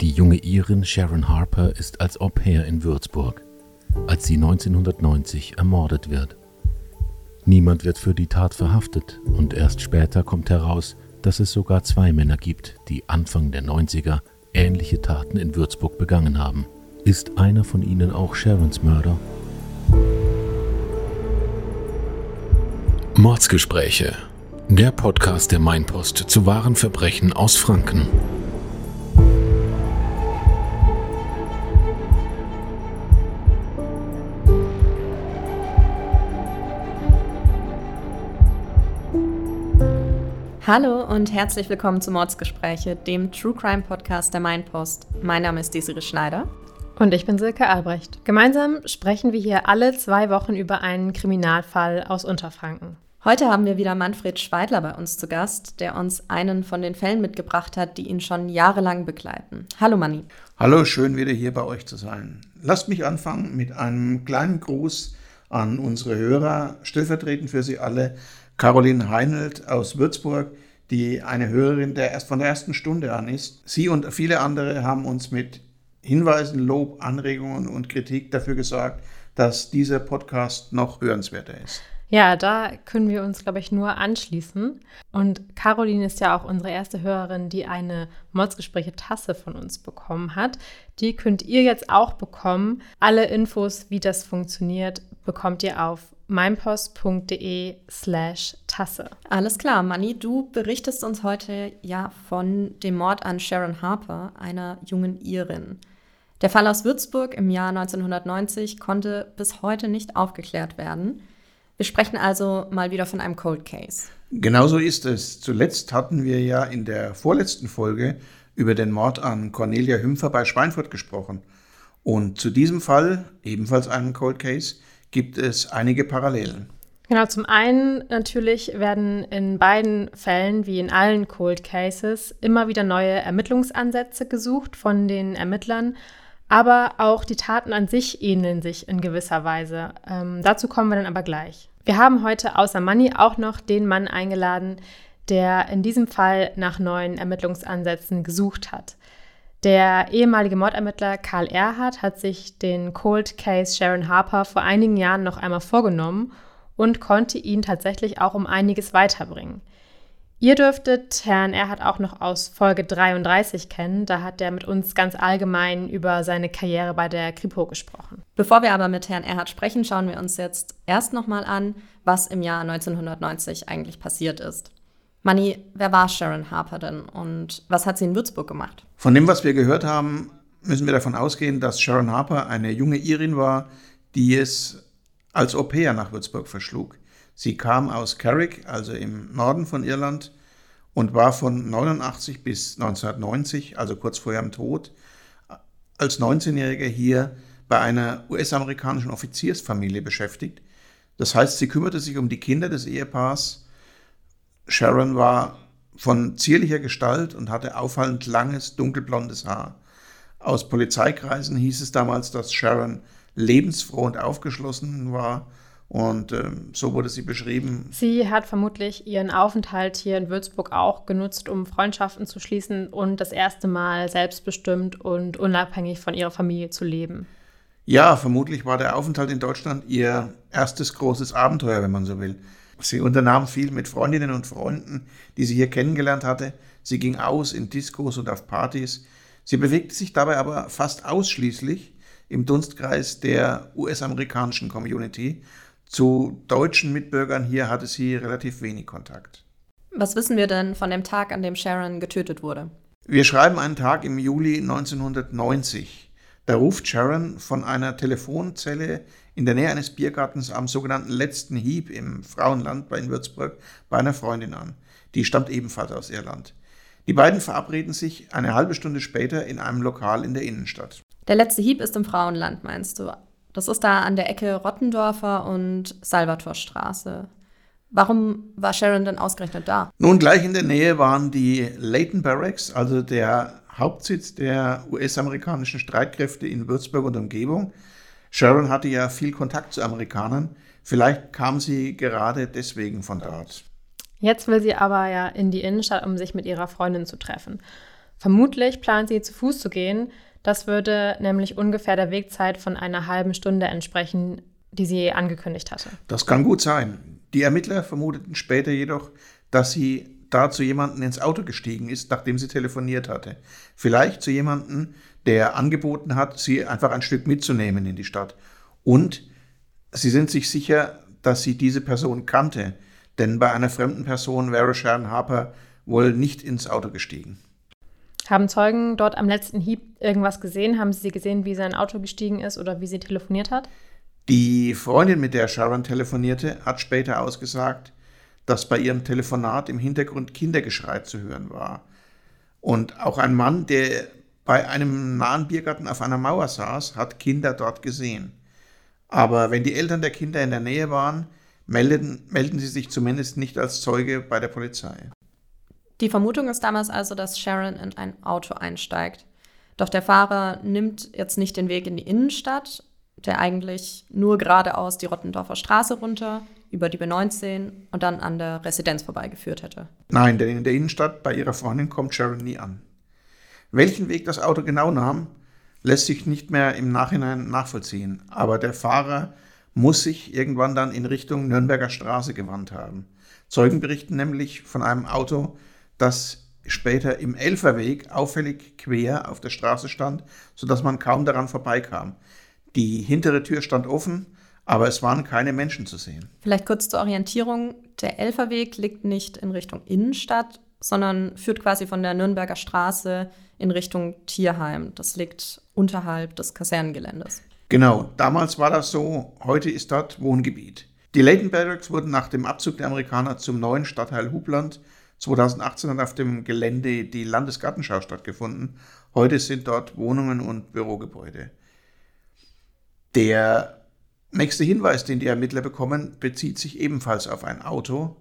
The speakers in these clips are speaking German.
Die junge Irin Sharon Harper ist als Au pair in Würzburg, als sie 1990 ermordet wird. Niemand wird für die Tat verhaftet und erst später kommt heraus, dass es sogar zwei Männer gibt, die Anfang der 90er ähnliche Taten in Würzburg begangen haben. Ist einer von ihnen auch Sharons Mörder? Mordsgespräche. Der Podcast der Mainpost zu wahren Verbrechen aus Franken. Hallo und herzlich willkommen zu Mordsgespräche, dem True Crime Podcast der Mainpost. Mein Name ist Desiree Schneider. Und ich bin Silke Albrecht. Gemeinsam sprechen wir hier alle zwei Wochen über einen Kriminalfall aus Unterfranken. Heute haben wir wieder Manfred Schweidler bei uns zu Gast, der uns einen von den Fällen mitgebracht hat, die ihn schon jahrelang begleiten. Hallo Manni. Hallo, schön wieder hier bei euch zu sein. Lasst mich anfangen mit einem kleinen Gruß an unsere Hörer, stellvertretend für Sie alle, Caroline Heinelt aus Würzburg, die eine Hörerin der erst von der ersten Stunde an ist. Sie und viele andere haben uns mit Hinweisen, Lob, Anregungen und Kritik dafür gesorgt, dass dieser Podcast noch hörenswerter ist. Ja, da können wir uns, glaube ich, nur anschließen. Und Caroline ist ja auch unsere erste Hörerin, die eine Mordsgespräche-Tasse von uns bekommen hat. Die könnt ihr jetzt auch bekommen. Alle Infos, wie das funktioniert, bekommt ihr auf meinpost.de slash Tasse. Alles klar, Manni, du berichtest uns heute ja von dem Mord an Sharon Harper, einer jungen Irin. Der Fall aus Würzburg im Jahr 1990 konnte bis heute nicht aufgeklärt werden. Wir sprechen also mal wieder von einem Cold Case. Genauso ist es. Zuletzt hatten wir ja in der vorletzten Folge über den Mord an Cornelia Hümpfer bei Schweinfurt gesprochen. Und zu diesem Fall, ebenfalls einem Cold Case, gibt es einige Parallelen. Genau, zum einen natürlich werden in beiden Fällen, wie in allen Cold Cases, immer wieder neue Ermittlungsansätze gesucht von den Ermittlern, aber auch die Taten an sich ähneln sich in gewisser Weise. Ähm, dazu kommen wir dann aber gleich. Wir haben heute außer Money auch noch den Mann eingeladen, der in diesem Fall nach neuen Ermittlungsansätzen gesucht hat. Der ehemalige Mordermittler Karl Erhardt hat sich den Cold Case Sharon Harper vor einigen Jahren noch einmal vorgenommen und konnte ihn tatsächlich auch um einiges weiterbringen. Ihr dürftet Herrn Erhardt auch noch aus Folge 33 kennen. Da hat er mit uns ganz allgemein über seine Karriere bei der Kripo gesprochen. Bevor wir aber mit Herrn Erhardt sprechen, schauen wir uns jetzt erst nochmal an, was im Jahr 1990 eigentlich passiert ist. Manni, wer war Sharon Harper denn und was hat sie in Würzburg gemacht? Von dem, was wir gehört haben, müssen wir davon ausgehen, dass Sharon Harper eine junge Irin war, die es als Au pair nach Würzburg verschlug. Sie kam aus Carrick, also im Norden von Irland, und war von 89 bis 1990, also kurz vor ihrem Tod, als 19-Jähriger hier bei einer US-amerikanischen Offiziersfamilie beschäftigt. Das heißt, sie kümmerte sich um die Kinder des Ehepaars Sharon war von zierlicher Gestalt und hatte auffallend langes, dunkelblondes Haar. Aus Polizeikreisen hieß es damals, dass Sharon lebensfroh und aufgeschlossen war. Und äh, so wurde sie beschrieben. Sie hat vermutlich ihren Aufenthalt hier in Würzburg auch genutzt, um Freundschaften zu schließen und das erste Mal selbstbestimmt und unabhängig von ihrer Familie zu leben. Ja, vermutlich war der Aufenthalt in Deutschland ihr erstes großes Abenteuer, wenn man so will. Sie unternahm viel mit Freundinnen und Freunden, die sie hier kennengelernt hatte. Sie ging aus in Diskos und auf Partys. Sie bewegte sich dabei aber fast ausschließlich im Dunstkreis der US-amerikanischen Community. Zu deutschen Mitbürgern hier hatte sie relativ wenig Kontakt. Was wissen wir denn von dem Tag, an dem Sharon getötet wurde? Wir schreiben einen Tag im Juli 1990. Da ruft Sharon von einer Telefonzelle in der Nähe eines Biergartens am sogenannten letzten Hieb im Frauenland bei Würzburg bei einer Freundin an. Die stammt ebenfalls aus Irland. Die beiden verabreden sich eine halbe Stunde später in einem Lokal in der Innenstadt. Der letzte Hieb ist im Frauenland, meinst du? Das ist da an der Ecke Rottendorfer und Salvatorstraße. Warum war Sharon denn ausgerechnet da? Nun, gleich in der Nähe waren die Leighton Barracks, also der Hauptsitz der US-amerikanischen Streitkräfte in Würzburg und Umgebung. Sharon hatte ja viel Kontakt zu Amerikanern. Vielleicht kam sie gerade deswegen von dort. Jetzt will sie aber ja in die Innenstadt, um sich mit ihrer Freundin zu treffen. Vermutlich plant sie zu Fuß zu gehen. Das würde nämlich ungefähr der Wegzeit von einer halben Stunde entsprechen, die sie angekündigt hatte. Das kann gut sein. Die Ermittler vermuteten später jedoch, dass sie da zu jemandem ins Auto gestiegen ist, nachdem sie telefoniert hatte. Vielleicht zu jemandem, der angeboten hat, sie einfach ein Stück mitzunehmen in die Stadt. Und sie sind sich sicher, dass sie diese Person kannte, denn bei einer fremden Person wäre Sharon Harper wohl nicht ins Auto gestiegen. Haben Zeugen dort am letzten Hieb irgendwas gesehen? Haben sie gesehen, wie sein Auto gestiegen ist oder wie sie telefoniert hat? Die Freundin, mit der Sharon telefonierte, hat später ausgesagt, dass bei ihrem Telefonat im Hintergrund Kindergeschrei zu hören war. Und auch ein Mann, der bei einem nahen Biergarten auf einer Mauer saß, hat Kinder dort gesehen. Aber wenn die Eltern der Kinder in der Nähe waren, melden, melden sie sich zumindest nicht als Zeuge bei der Polizei. Die Vermutung ist damals also, dass Sharon in ein Auto einsteigt. Doch der Fahrer nimmt jetzt nicht den Weg in die Innenstadt, der eigentlich nur geradeaus die Rottendorfer Straße runter, über die B19 und dann an der Residenz vorbeigeführt hätte. Nein, denn in der Innenstadt bei ihrer Freundin kommt Sharon nie an. Welchen Weg das Auto genau nahm, lässt sich nicht mehr im Nachhinein nachvollziehen. Aber der Fahrer muss sich irgendwann dann in Richtung Nürnberger Straße gewandt haben. Zeugen berichten nämlich von einem Auto, das später im Elferweg auffällig quer auf der Straße stand, sodass man kaum daran vorbeikam. Die hintere Tür stand offen, aber es waren keine Menschen zu sehen. Vielleicht kurz zur Orientierung. Der Elferweg liegt nicht in Richtung Innenstadt, sondern führt quasi von der Nürnberger Straße in Richtung Tierheim. Das liegt unterhalb des Kasernengeländes. Genau, damals war das so, heute ist dort Wohngebiet. Die Leighton Barracks wurden nach dem Abzug der Amerikaner zum neuen Stadtteil Hubland 2018 hat auf dem Gelände die Landesgartenschau stattgefunden. Heute sind dort Wohnungen und Bürogebäude. Der nächste Hinweis, den die Ermittler bekommen, bezieht sich ebenfalls auf ein Auto.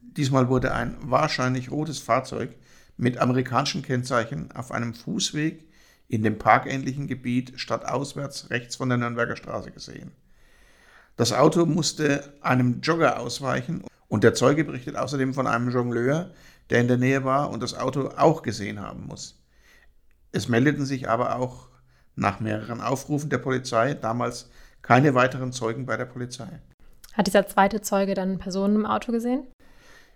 Diesmal wurde ein wahrscheinlich rotes Fahrzeug mit amerikanischen Kennzeichen auf einem Fußweg in dem parkähnlichen Gebiet stadtauswärts rechts von der Nürnberger Straße gesehen. Das Auto musste einem Jogger ausweichen und der Zeuge berichtet außerdem von einem Jongleur, der in der Nähe war und das Auto auch gesehen haben muss. Es meldeten sich aber auch nach mehreren Aufrufen der Polizei damals keine weiteren Zeugen bei der Polizei. Hat dieser zweite Zeuge dann Personen im Auto gesehen?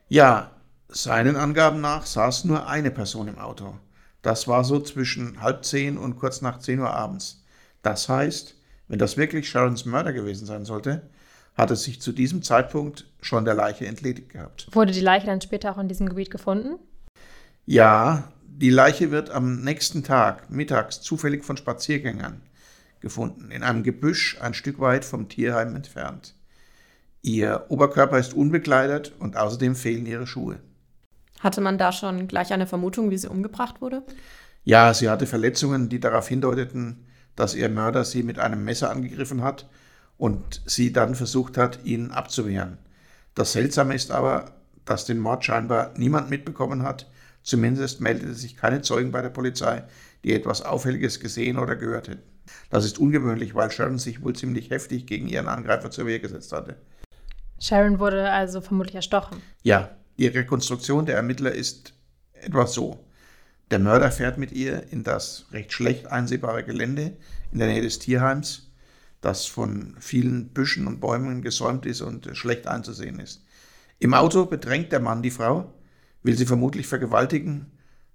Ja, seinen Angaben nach saß nur eine Person im Auto. Das war so zwischen halb zehn und kurz nach zehn Uhr abends. Das heißt, wenn das wirklich Sharons Mörder gewesen sein sollte, hat es sich zu diesem Zeitpunkt schon der Leiche entledigt gehabt. Wurde die Leiche dann später auch in diesem Gebiet gefunden? Ja, die Leiche wird am nächsten Tag mittags zufällig von Spaziergängern gefunden, in einem Gebüsch ein Stück weit vom Tierheim entfernt. Ihr Oberkörper ist unbekleidet und außerdem fehlen ihre Schuhe. Hatte man da schon gleich eine Vermutung, wie sie umgebracht wurde? Ja, sie hatte Verletzungen, die darauf hindeuteten, dass ihr Mörder sie mit einem Messer angegriffen hat und sie dann versucht hat, ihn abzuwehren. Das Seltsame ist aber, dass den Mord scheinbar niemand mitbekommen hat Zumindest meldete sich keine Zeugen bei der Polizei, die etwas Auffälliges gesehen oder gehört hätten. Das ist ungewöhnlich, weil Sharon sich wohl ziemlich heftig gegen ihren Angreifer zur Wehr gesetzt hatte. Sharon wurde also vermutlich erstochen. Ja, die Rekonstruktion der Ermittler ist etwas so. Der Mörder fährt mit ihr in das recht schlecht einsehbare Gelände in der Nähe des Tierheims, das von vielen Büschen und Bäumen gesäumt ist und schlecht einzusehen ist. Im Auto bedrängt der Mann die Frau, will sie vermutlich vergewaltigen,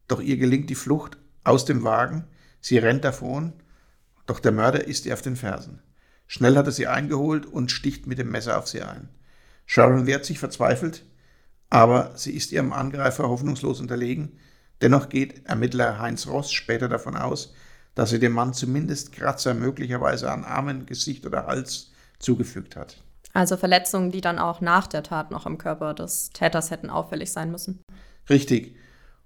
doch ihr gelingt die Flucht aus dem Wagen, sie rennt davon, doch der Mörder ist ihr auf den Fersen. Schnell hat er sie eingeholt und sticht mit dem Messer auf sie ein. Sharon wehrt sich verzweifelt, aber sie ist ihrem Angreifer hoffnungslos unterlegen. Dennoch geht Ermittler Heinz Ross später davon aus, dass sie dem Mann zumindest Kratzer möglicherweise an Armen, Gesicht oder Hals zugefügt hat. Also Verletzungen, die dann auch nach der Tat noch im Körper des Täters hätten auffällig sein müssen. Richtig.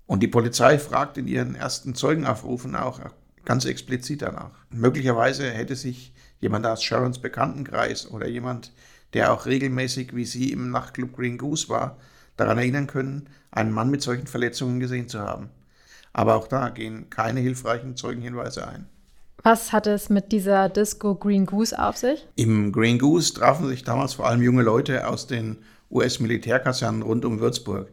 Und die Polizei fragt in ihren ersten Zeugenaufrufen auch ganz explizit danach. Möglicherweise hätte sich jemand aus Sharons Bekanntenkreis oder jemand, der auch regelmäßig wie sie im Nachtclub Green Goose war, daran erinnern können, einen Mann mit solchen Verletzungen gesehen zu haben. Aber auch da gehen keine hilfreichen Zeugenhinweise ein. Was hat es mit dieser Disco Green Goose auf sich? Im Green Goose trafen sich damals vor allem junge Leute aus den US-Militärkasernen rund um Würzburg.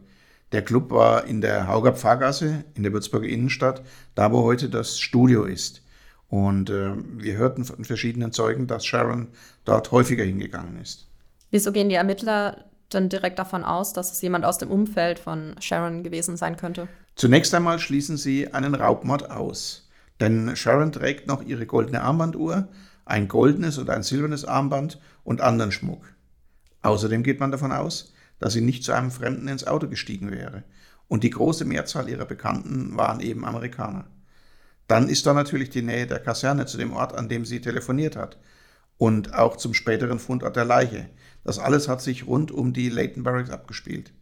Der Club war in der Hauger Pfarrgasse in der Würzburger Innenstadt, da wo heute das Studio ist. Und äh, wir hörten von verschiedenen Zeugen, dass Sharon dort häufiger hingegangen ist. Wieso gehen die Ermittler dann direkt davon aus, dass es jemand aus dem Umfeld von Sharon gewesen sein könnte? Zunächst einmal schließen sie einen Raubmord aus. Denn Sharon trägt noch ihre goldene Armbanduhr, ein goldenes oder ein silbernes Armband und anderen Schmuck. Außerdem geht man davon aus, dass sie nicht zu einem Fremden ins Auto gestiegen wäre. Und die große Mehrzahl ihrer Bekannten waren eben Amerikaner. Dann ist da natürlich die Nähe der Kaserne zu dem Ort, an dem sie telefoniert hat. Und auch zum späteren Fundort der Leiche. Das alles hat sich rund um die Leighton Barracks abgespielt.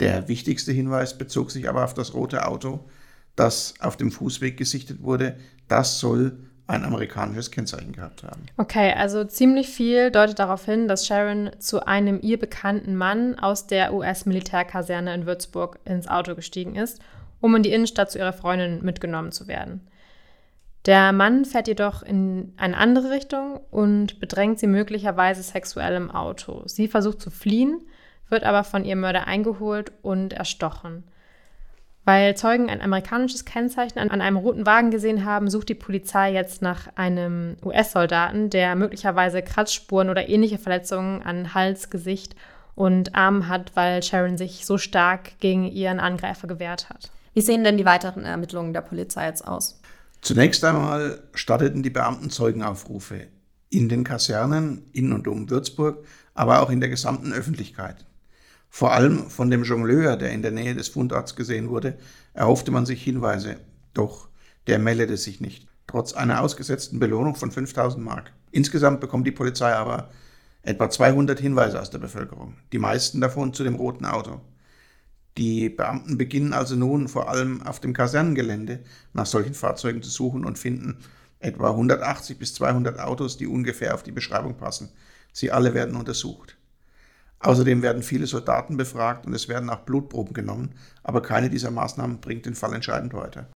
Der wichtigste Hinweis bezog sich aber auf das rote Auto, das auf dem Fußweg gesichtet wurde. Das soll ein amerikanisches Kennzeichen gehabt haben. Okay, also ziemlich viel deutet darauf hin, dass Sharon zu einem ihr bekannten Mann aus der US-Militärkaserne in Würzburg ins Auto gestiegen ist, um in die Innenstadt zu ihrer Freundin mitgenommen zu werden. Der Mann fährt jedoch in eine andere Richtung und bedrängt sie möglicherweise sexuell im Auto. Sie versucht zu fliehen, wird aber von ihrem Mörder eingeholt und erstochen. Weil Zeugen ein amerikanisches Kennzeichen an einem roten Wagen gesehen haben, sucht die Polizei jetzt nach einem US-Soldaten, der möglicherweise Kratzspuren oder ähnliche Verletzungen an Hals, Gesicht und Armen hat, weil Sharon sich so stark gegen ihren Angreifer gewehrt hat. Wie sehen denn die weiteren Ermittlungen der Polizei jetzt aus? Zunächst einmal starteten die Beamten Zeugenaufrufe in den Kasernen in und um Würzburg, aber auch in der gesamten Öffentlichkeit. Vor allem von dem Jongleur, der in der Nähe des Fundorts gesehen wurde, erhoffte man sich Hinweise. Doch der meldete sich nicht, trotz einer ausgesetzten Belohnung von 5000 Mark. Insgesamt bekommt die Polizei aber etwa 200 Hinweise aus der Bevölkerung, die meisten davon zu dem roten Auto. Die Beamten beginnen also nun vor allem auf dem Kasernengelände nach solchen Fahrzeugen zu suchen und finden etwa 180 bis 200 Autos, die ungefähr auf die Beschreibung passen. Sie alle werden untersucht. Außerdem werden viele Soldaten befragt und es werden auch Blutproben genommen, aber keine dieser Maßnahmen bringt den Fall entscheidend weiter.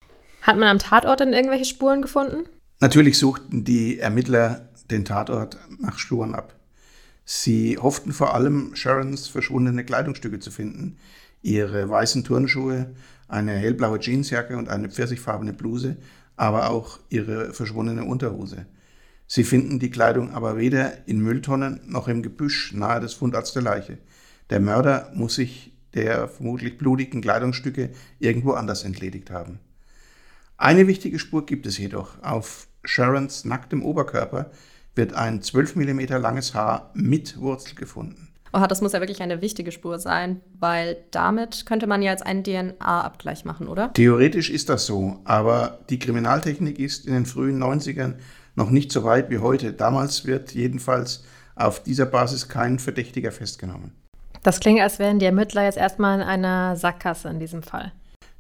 Hat man am Tatort denn irgendwelche Spuren gefunden? Natürlich suchten die Ermittler den Tatort nach Spuren ab. Sie hofften vor allem, Sharons verschwundene Kleidungsstücke zu finden, ihre weißen Turnschuhe, eine hellblaue Jeansjacke und eine pfirsichfarbene Bluse, aber auch ihre verschwundene Unterhose. Sie finden die Kleidung aber weder in Mülltonnen noch im Gebüsch nahe des Fundorts der Leiche. Der Mörder muss sich der vermutlich blutigen Kleidungsstücke irgendwo anders entledigt haben. Eine wichtige Spur gibt es jedoch. Auf Sharons nacktem Oberkörper wird ein 12 mm langes Haar mit Wurzel gefunden. Oh, das muss ja wirklich eine wichtige Spur sein, weil damit könnte man ja jetzt einen DNA-Abgleich machen, oder? Theoretisch ist das so, aber die Kriminaltechnik ist in den frühen 90ern noch nicht so weit wie heute. Damals wird jedenfalls auf dieser Basis kein Verdächtiger festgenommen. Das klingt, als wären die Ermittler jetzt erstmal in einer Sackgasse in diesem Fall.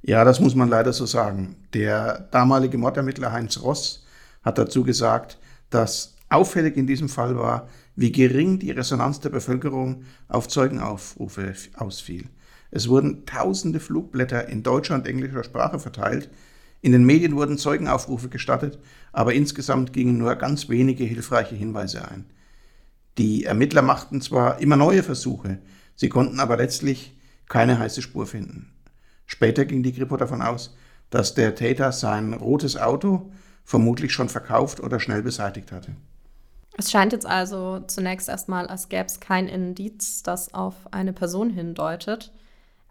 Ja, das muss man leider so sagen. Der damalige Mordermittler Heinz Ross hat dazu gesagt, dass auffällig in diesem Fall war, wie gering die Resonanz der Bevölkerung auf Zeugenaufrufe ausfiel. Es wurden tausende Flugblätter in deutscher und englischer Sprache verteilt, in den Medien wurden Zeugenaufrufe gestattet, aber insgesamt gingen nur ganz wenige hilfreiche Hinweise ein. Die Ermittler machten zwar immer neue Versuche, sie konnten aber letztlich keine heiße Spur finden. Später ging die Kripo davon aus, dass der Täter sein rotes Auto vermutlich schon verkauft oder schnell beseitigt hatte. Es scheint jetzt also zunächst erstmal, als gäbe es kein Indiz, das auf eine Person hindeutet.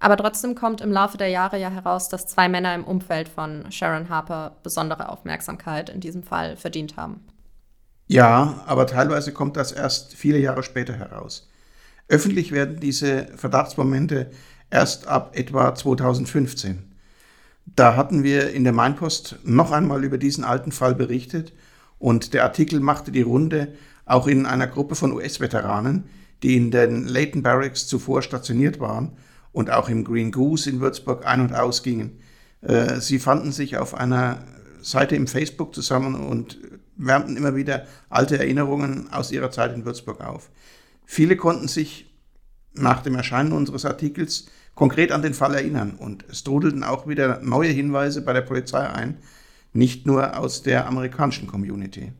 Aber trotzdem kommt im Laufe der Jahre ja heraus, dass zwei Männer im Umfeld von Sharon Harper besondere Aufmerksamkeit in diesem Fall verdient haben. Ja, aber teilweise kommt das erst viele Jahre später heraus. Öffentlich werden diese Verdachtsmomente erst ab etwa 2015. Da hatten wir in der Mainpost noch einmal über diesen alten Fall berichtet und der Artikel machte die Runde auch in einer Gruppe von US-Veteranen, die in den Leighton Barracks zuvor stationiert waren und auch im Green Goose in Würzburg ein- und ausgingen. Äh, sie fanden sich auf einer Seite im Facebook zusammen und wärmten immer wieder alte Erinnerungen aus ihrer Zeit in Würzburg auf. Viele konnten sich nach dem Erscheinen unseres Artikels konkret an den Fall erinnern und es trudelten auch wieder neue Hinweise bei der Polizei ein, nicht nur aus der amerikanischen Community.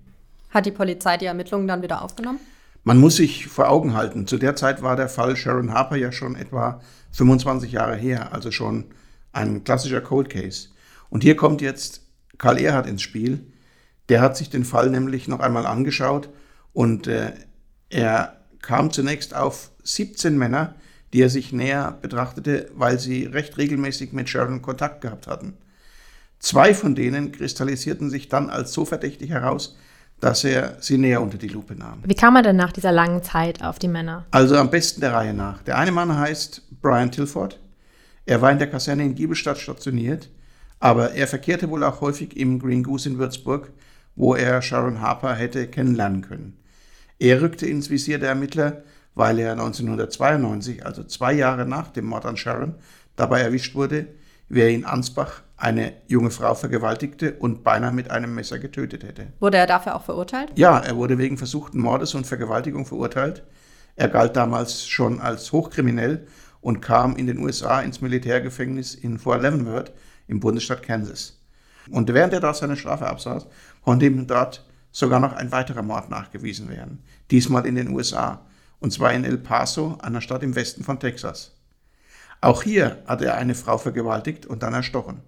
Hat die Polizei die Ermittlungen dann wieder aufgenommen? Man muss sich vor Augen halten, zu der Zeit war der Fall Sharon Harper ja schon etwa 25 Jahre her, also schon ein klassischer Cold Case. Und hier kommt jetzt Karl Erhard ins Spiel. Der hat sich den Fall nämlich noch einmal angeschaut und äh, er kam zunächst auf 17 Männer, die er sich näher betrachtete, weil sie recht regelmäßig mit Sharon Kontakt gehabt hatten. Zwei von denen kristallisierten sich dann als so verdächtig heraus, dass er sie näher unter die Lupe nahm. Wie kam er denn nach dieser langen Zeit auf die Männer? Also am besten der Reihe nach. Der eine Mann heißt Brian Tilford. Er war in der Kaserne in Giebelstadt stationiert, aber er verkehrte wohl auch häufig im Green Goose in Würzburg, wo er Sharon Harper hätte kennenlernen können. Er rückte ins Visier der Ermittler, weil er 1992, also zwei Jahre nach dem Mord an Sharon, dabei erwischt wurde, wie er in Ansbach eine junge Frau vergewaltigte und beinahe mit einem Messer getötet hätte. Wurde er dafür auch verurteilt? Ja, er wurde wegen versuchten Mordes und Vergewaltigung verurteilt. Er galt damals schon als hochkriminell und kam in den USA ins Militärgefängnis in Fort Leavenworth im Bundesstaat Kansas. Und während er dort seine Strafe absaß, konnte ihm dort sogar noch ein weiterer Mord nachgewiesen werden. Diesmal in den USA. Und zwar in El Paso, einer Stadt im Westen von Texas. Auch hier hatte er eine Frau vergewaltigt und dann erstochen.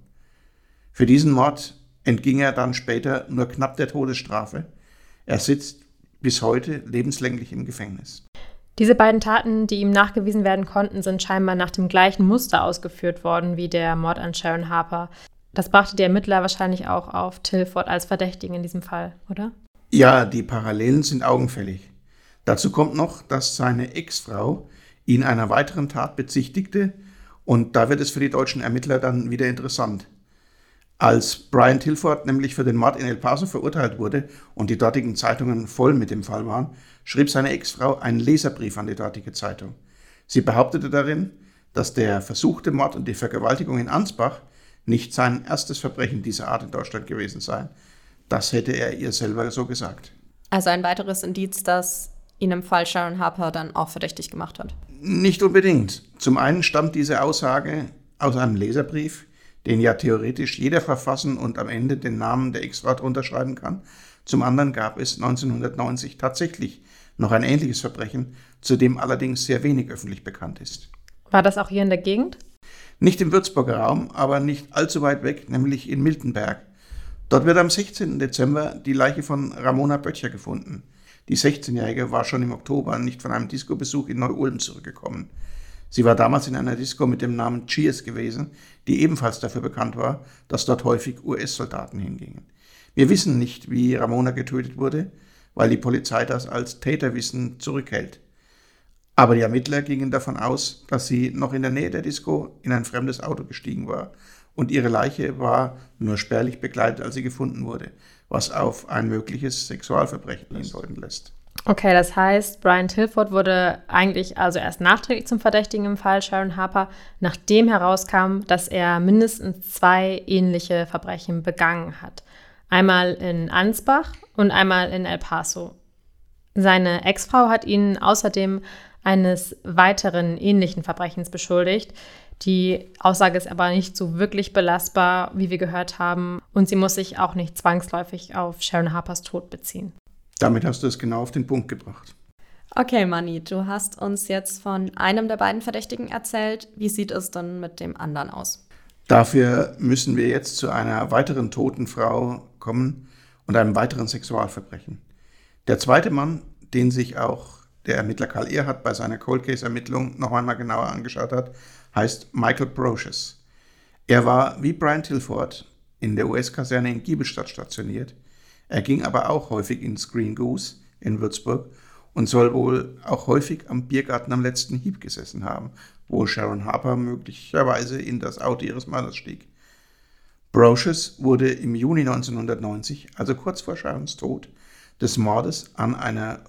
Für diesen Mord entging er dann später nur knapp der Todesstrafe. Er sitzt bis heute lebenslänglich im Gefängnis. Diese beiden Taten, die ihm nachgewiesen werden konnten, sind scheinbar nach dem gleichen Muster ausgeführt worden wie der Mord an Sharon Harper. Das brachte die Ermittler wahrscheinlich auch auf Tilford als Verdächtigen in diesem Fall, oder? Ja, die Parallelen sind augenfällig. Dazu kommt noch, dass seine Ex-Frau ihn einer weiteren Tat bezichtigte und da wird es für die deutschen Ermittler dann wieder interessant. Als Brian Tilford nämlich für den Mord in El Paso verurteilt wurde und die dortigen Zeitungen voll mit dem Fall waren, schrieb seine Ex-Frau einen Leserbrief an die dortige Zeitung. Sie behauptete darin, dass der versuchte Mord und die Vergewaltigung in Ansbach nicht sein erstes Verbrechen dieser Art in Deutschland gewesen seien. Das hätte er ihr selber so gesagt. Also ein weiteres Indiz, das ihn im Fall Sharon Harper dann auch verdächtig gemacht hat. Nicht unbedingt. Zum einen stammt diese Aussage aus einem Leserbrief, den ja theoretisch jeder verfassen und am Ende den Namen der X-Frau unterschreiben kann. Zum anderen gab es 1990 tatsächlich noch ein ähnliches Verbrechen, zu dem allerdings sehr wenig öffentlich bekannt ist. War das auch hier in der Gegend? Nicht im Würzburger Raum, aber nicht allzu weit weg, nämlich in Miltenberg. Dort wird am 16. Dezember die Leiche von Ramona Böttcher gefunden. Die 16-Jährige war schon im Oktober nicht von einem Disco-Besuch in Neu-Ulm zurückgekommen. Sie war damals in einer Disco mit dem Namen Cheers gewesen, die ebenfalls dafür bekannt war, dass dort häufig US-Soldaten hingingen. Wir wissen nicht, wie Ramona getötet wurde, weil die Polizei das als Täterwissen zurückhält. Aber die Ermittler gingen davon aus, dass sie noch in der Nähe der Disco in ein fremdes Auto gestiegen war und ihre Leiche war nur spärlich begleitet, als sie gefunden wurde, was auf ein mögliches Sexualverbrechen hindeuten lässt. Okay, das heißt, Brian Tilford wurde eigentlich also erst nachträglich zum Verdächtigen im Fall Sharon Harper, nachdem herauskam, dass er mindestens zwei ähnliche Verbrechen begangen hat. Einmal in Ansbach und einmal in El Paso. Seine Ex-Frau hat ihn außerdem eines weiteren ähnlichen Verbrechens beschuldigt. Die Aussage ist aber nicht so wirklich belastbar, wie wir gehört haben, und sie muss sich auch nicht zwangsläufig auf Sharon Harpers Tod beziehen. Damit hast du es genau auf den Punkt gebracht. Okay, Manni, du hast uns jetzt von einem der beiden Verdächtigen erzählt. Wie sieht es dann mit dem anderen aus? Dafür müssen wir jetzt zu einer weiteren toten Frau kommen und einem weiteren Sexualverbrechen. Der zweite Mann, den sich auch der Ermittler Karl Erhardt bei seiner Cold Case-Ermittlung noch einmal genauer angeschaut hat, heißt Michael Brocious. Er war wie Brian Tilford in der US-Kaserne in Giebelstadt stationiert er ging aber auch häufig ins Green Goose in Würzburg und soll wohl auch häufig am Biergarten am letzten Hieb gesessen haben, wo Sharon Harper möglicherweise in das Auto ihres Mannes stieg. Brocious wurde im Juni 1990, also kurz vor Sharons Tod, des Mordes an einer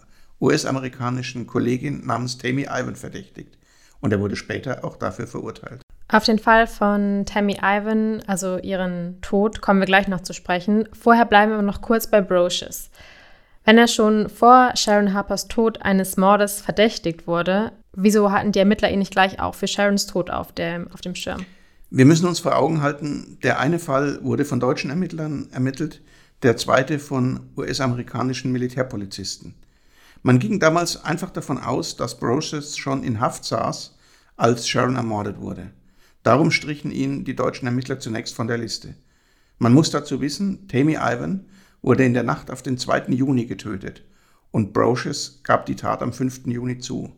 US-amerikanischen Kollegin namens Tammy Ivan verdächtigt und er wurde später auch dafür verurteilt. Auf den Fall von Tammy Ivan, also ihren Tod, kommen wir gleich noch zu sprechen. Vorher bleiben wir noch kurz bei Brocious. Wenn er schon vor Sharon Harpers Tod eines Mordes verdächtigt wurde, wieso hatten die Ermittler ihn nicht gleich auch für Sharons Tod auf dem, auf dem Schirm? Wir müssen uns vor Augen halten, der eine Fall wurde von deutschen Ermittlern ermittelt, der zweite von US-amerikanischen Militärpolizisten. Man ging damals einfach davon aus, dass Brocious schon in Haft saß, als Sharon ermordet wurde. Darum strichen ihn die deutschen Ermittler zunächst von der Liste. Man muss dazu wissen, Tammy Ivan wurde in der Nacht auf den 2. Juni getötet und Brocious gab die Tat am 5. Juni zu.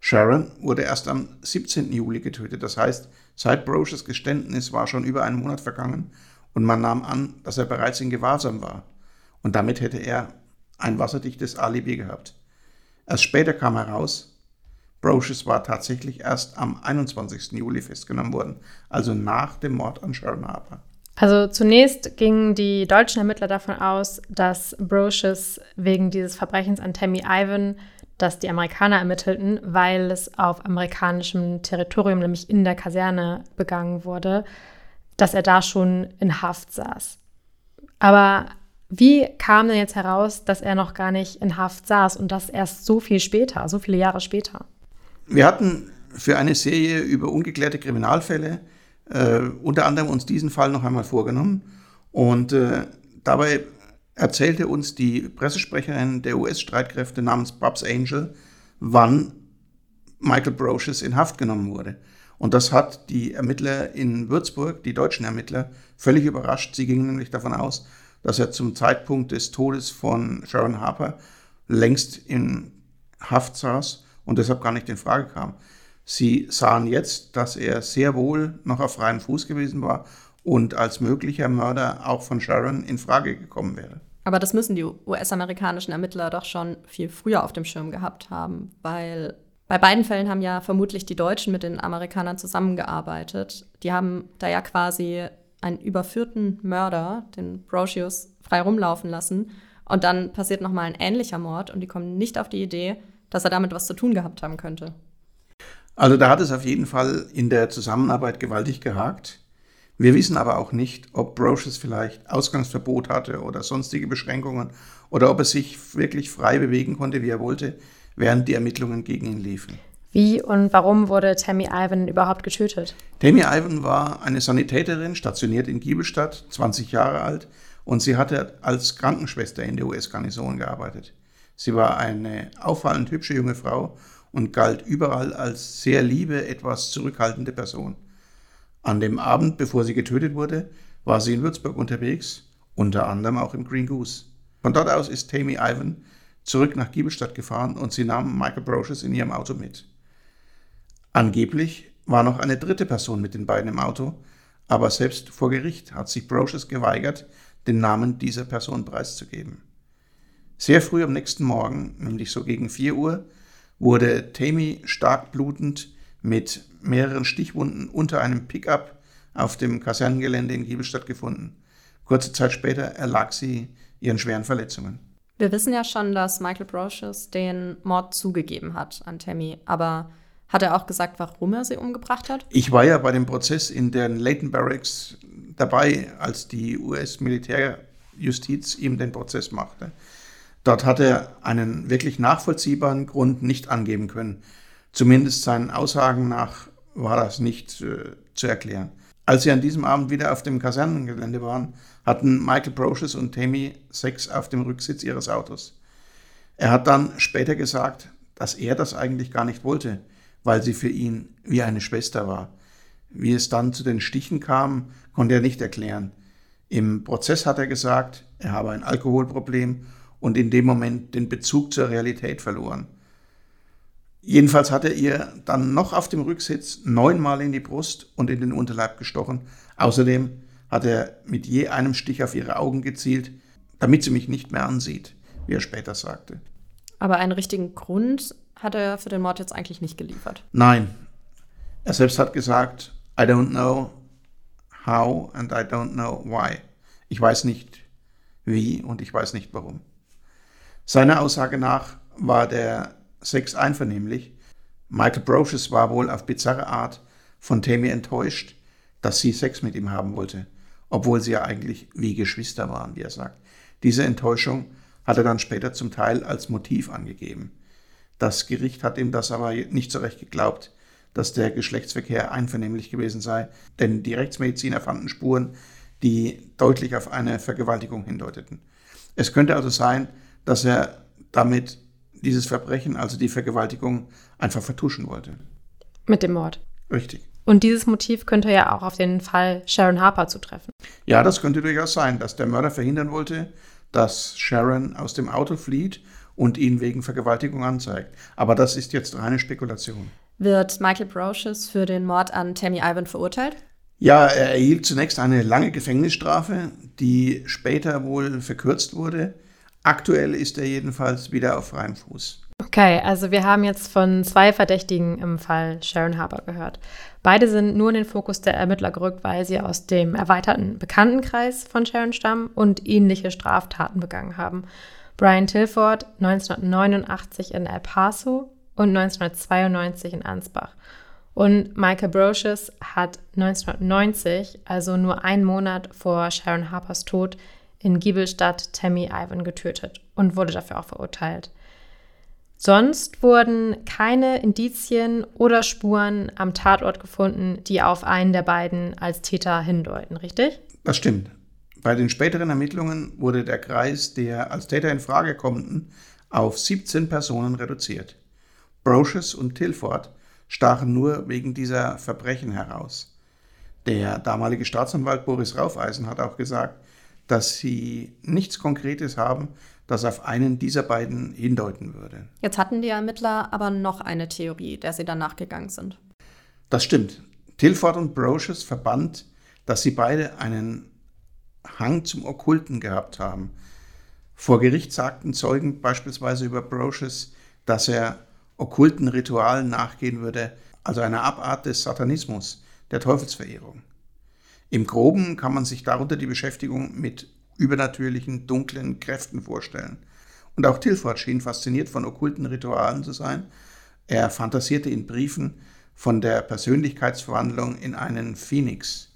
Sharon wurde erst am 17. Juli getötet, das heißt, seit Brocious Geständnis war schon über einen Monat vergangen und man nahm an, dass er bereits in Gewahrsam war. Und damit hätte er ein wasserdichtes Alibi gehabt. Erst später kam heraus, Brocious war tatsächlich erst am 21. Juli festgenommen worden, also nach dem Mord an Sharon Harper. Also zunächst gingen die deutschen Ermittler davon aus, dass Brocious wegen dieses Verbrechens an Tammy Ivan, das die Amerikaner ermittelten, weil es auf amerikanischem Territorium, nämlich in der Kaserne, begangen wurde, dass er da schon in Haft saß. Aber wie kam denn jetzt heraus, dass er noch gar nicht in Haft saß und das erst so viel später, so viele Jahre später? Wir hatten für eine Serie über ungeklärte Kriminalfälle äh, unter anderem uns diesen Fall noch einmal vorgenommen und äh, dabei erzählte uns die Pressesprecherin der US-Streitkräfte namens Bobs Angel, wann Michael Brocious in Haft genommen wurde. Und das hat die Ermittler in Würzburg, die deutschen Ermittler, völlig überrascht. Sie gingen nämlich davon aus, dass er zum Zeitpunkt des Todes von Sharon Harper längst in Haft saß und deshalb gar nicht in Frage kam. Sie sahen jetzt, dass er sehr wohl noch auf freiem Fuß gewesen war und als möglicher Mörder auch von Sharon in Frage gekommen wäre. Aber das müssen die US-amerikanischen Ermittler doch schon viel früher auf dem Schirm gehabt haben, weil bei beiden Fällen haben ja vermutlich die Deutschen mit den Amerikanern zusammengearbeitet. Die haben da ja quasi einen überführten Mörder, den Brocius, frei rumlaufen lassen. Und dann passiert nochmal ein ähnlicher Mord und die kommen nicht auf die Idee, dass er damit was zu tun gehabt haben könnte. Also da hat es auf jeden Fall in der Zusammenarbeit gewaltig gehakt. Wir wissen aber auch nicht, ob Brocious vielleicht Ausgangsverbot hatte oder sonstige Beschränkungen oder ob er sich wirklich frei bewegen konnte, wie er wollte, während die Ermittlungen gegen ihn liefen. Wie und warum wurde Tammy Ivan überhaupt getötet? Tammy Ivan war eine Sanitäterin, stationiert in Giebelstadt, 20 Jahre alt, und sie hatte als Krankenschwester in der US-Garnison gearbeitet. Sie war eine auffallend hübsche junge Frau und galt überall als sehr liebe, etwas zurückhaltende Person. An dem Abend, bevor sie getötet wurde, war sie in Würzburg unterwegs, unter anderem auch im Green Goose. Von dort aus ist Tammy Ivan zurück nach Giebelstadt gefahren und sie nahm Michael Brocious in ihrem Auto mit. Angeblich war noch eine dritte Person mit den beiden im Auto, aber selbst vor Gericht hat sich Brocious geweigert, den Namen dieser Person preiszugeben. Sehr früh am nächsten Morgen, nämlich so gegen 4 Uhr, wurde Tammy stark blutend mit mehreren Stichwunden unter einem Pickup auf dem Kasernengelände in Giebelstadt gefunden. Kurze Zeit später erlag sie ihren schweren Verletzungen. Wir wissen ja schon, dass Michael Brocious den Mord zugegeben hat an Tammy, aber hat er auch gesagt, warum er sie umgebracht hat? Ich war ja bei dem Prozess in den Leighton Barracks dabei, als die US-Militärjustiz ihm den Prozess machte. Dort hat er einen wirklich nachvollziehbaren Grund nicht angeben können. Zumindest seinen Aussagen nach war das nicht äh, zu erklären. Als sie an diesem Abend wieder auf dem Kasernengelände waren, hatten Michael Brocious und Tammy Sex auf dem Rücksitz ihres Autos. Er hat dann später gesagt, dass er das eigentlich gar nicht wollte, weil sie für ihn wie eine Schwester war. Wie es dann zu den Stichen kam, konnte er nicht erklären. Im Prozess hat er gesagt, er habe ein Alkoholproblem und in dem Moment den Bezug zur Realität verloren. Jedenfalls hat er ihr dann noch auf dem Rücksitz neunmal in die Brust und in den Unterleib gestochen. Außerdem hat er mit je einem Stich auf ihre Augen gezielt, damit sie mich nicht mehr ansieht, wie er später sagte. Aber einen richtigen Grund hat er für den Mord jetzt eigentlich nicht geliefert. Nein. Er selbst hat gesagt, I don't know how and I don't know why. Ich weiß nicht wie und ich weiß nicht warum. Seiner Aussage nach war der Sex einvernehmlich. Michael Brocious war wohl auf bizarre Art von Tammy enttäuscht, dass sie Sex mit ihm haben wollte, obwohl sie ja eigentlich wie Geschwister waren, wie er sagt. Diese Enttäuschung hat er dann später zum Teil als Motiv angegeben. Das Gericht hat ihm das aber nicht so recht geglaubt, dass der Geschlechtsverkehr einvernehmlich gewesen sei, denn die Rechtsmediziner fanden Spuren, die deutlich auf eine Vergewaltigung hindeuteten. Es könnte also sein, dass er damit dieses Verbrechen, also die Vergewaltigung, einfach vertuschen wollte. Mit dem Mord. Richtig. Und dieses Motiv könnte ja auch auf den Fall Sharon Harper zutreffen. Ja, das könnte durchaus sein, dass der Mörder verhindern wollte, dass Sharon aus dem Auto flieht und ihn wegen Vergewaltigung anzeigt. Aber das ist jetzt reine Spekulation. Wird Michael Brocious für den Mord an Tammy Ivan verurteilt? Ja, er erhielt zunächst eine lange Gefängnisstrafe, die später wohl verkürzt wurde. Aktuell ist er jedenfalls wieder auf freiem Fuß. Okay, also wir haben jetzt von zwei Verdächtigen im Fall Sharon Harper gehört. Beide sind nur in den Fokus der Ermittler gerückt, weil sie aus dem erweiterten Bekanntenkreis von Sharon stammen und ähnliche Straftaten begangen haben. Brian Tilford 1989 in El Paso und 1992 in Ansbach. Und Michael Brocious hat 1990, also nur einen Monat vor Sharon Harpers Tod, in Giebelstadt Tammy Ivan getötet und wurde dafür auch verurteilt. Sonst wurden keine Indizien oder Spuren am Tatort gefunden, die auf einen der beiden als Täter hindeuten, richtig? Das stimmt. Bei den späteren Ermittlungen wurde der Kreis der als Täter in Frage kommenden auf 17 Personen reduziert. Brocious und Tilford stachen nur wegen dieser Verbrechen heraus. Der damalige Staatsanwalt Boris Raufeisen hat auch gesagt, dass sie nichts Konkretes haben, das auf einen dieser beiden hindeuten würde. Jetzt hatten die Ermittler aber noch eine Theorie, der sie dann nachgegangen sind. Das stimmt. Tilford und Brocious verband, dass sie beide einen Hang zum Okkulten gehabt haben. Vor Gericht sagten Zeugen beispielsweise über Brocious, dass er okkulten Ritualen nachgehen würde, also einer Abart des Satanismus, der Teufelsverehrung. Im groben kann man sich darunter die Beschäftigung mit übernatürlichen, dunklen Kräften vorstellen. Und auch Tilford schien fasziniert von okkulten Ritualen zu sein. Er fantasierte in Briefen von der Persönlichkeitsverwandlung in einen Phoenix.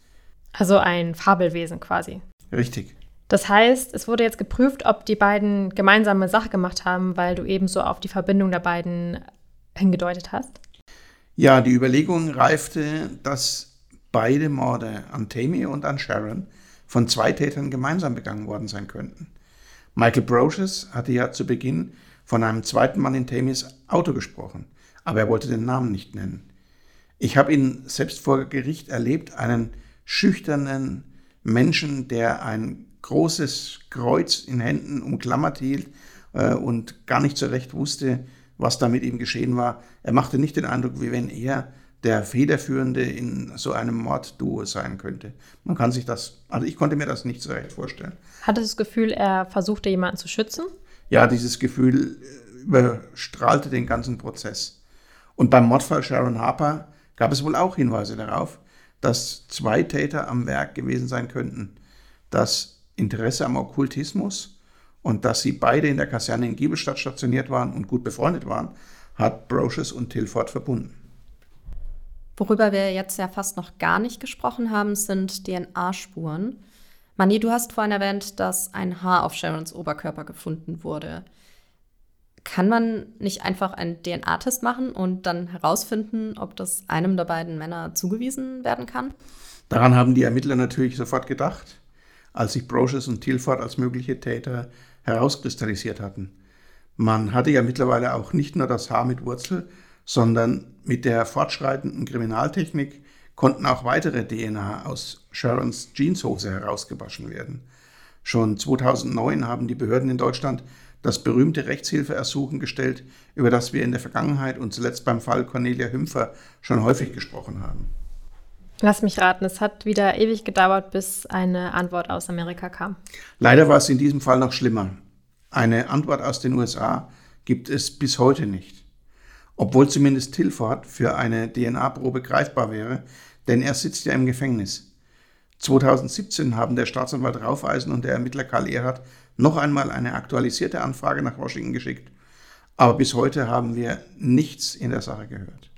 Also ein Fabelwesen quasi. Richtig. Das heißt, es wurde jetzt geprüft, ob die beiden gemeinsame Sache gemacht haben, weil du ebenso auf die Verbindung der beiden hingedeutet hast. Ja, die Überlegung reifte, dass beide Morde an Tammy und an Sharon von zwei Tätern gemeinsam begangen worden sein könnten. Michael Brocious hatte ja zu Beginn von einem zweiten Mann in Tamys Auto gesprochen, aber er wollte den Namen nicht nennen. Ich habe ihn selbst vor Gericht erlebt, einen schüchternen Menschen, der ein großes Kreuz in Händen umklammert hielt äh, und gar nicht so recht wusste, was da mit ihm geschehen war. Er machte nicht den Eindruck, wie wenn er der Federführende in so einem Mordduo sein könnte. Man kann sich das, also ich konnte mir das nicht so recht vorstellen. Hattest du das Gefühl, er versuchte jemanden zu schützen? Ja, dieses Gefühl äh, überstrahlte den ganzen Prozess. Und beim Mordfall Sharon Harper gab es wohl auch Hinweise darauf, dass zwei Täter am Werk gewesen sein könnten. Das Interesse am Okkultismus und dass sie beide in der Kaserne in Giebelstadt stationiert waren und gut befreundet waren, hat Brocious und Tilford verbunden. Worüber wir jetzt ja fast noch gar nicht gesprochen haben, sind DNA-Spuren. Mani, du hast vorhin erwähnt, dass ein Haar auf Sharons Oberkörper gefunden wurde. Kann man nicht einfach einen DNA-Test machen und dann herausfinden, ob das einem der beiden Männer zugewiesen werden kann? Daran haben die Ermittler natürlich sofort gedacht, als sich Brocious und Tilford als mögliche Täter herauskristallisiert hatten. Man hatte ja mittlerweile auch nicht nur das Haar mit Wurzel, sondern mit der fortschreitenden Kriminaltechnik konnten auch weitere DNA aus Sharons Jeanshose herausgewaschen werden. Schon 2009 haben die Behörden in Deutschland das berühmte Rechtshilfeersuchen gestellt, über das wir in der Vergangenheit und zuletzt beim Fall Cornelia Hümpfer schon häufig gesprochen haben. Lass mich raten, es hat wieder ewig gedauert, bis eine Antwort aus Amerika kam. Leider war es in diesem Fall noch schlimmer. Eine Antwort aus den USA gibt es bis heute nicht obwohl zumindest Tilford für eine DNA-Probe greifbar wäre, denn er sitzt ja im Gefängnis. 2017 haben der Staatsanwalt Raufeisen und der Ermittler Karl Erhardt noch einmal eine aktualisierte Anfrage nach Washington geschickt, aber bis heute haben wir nichts in der Sache gehört.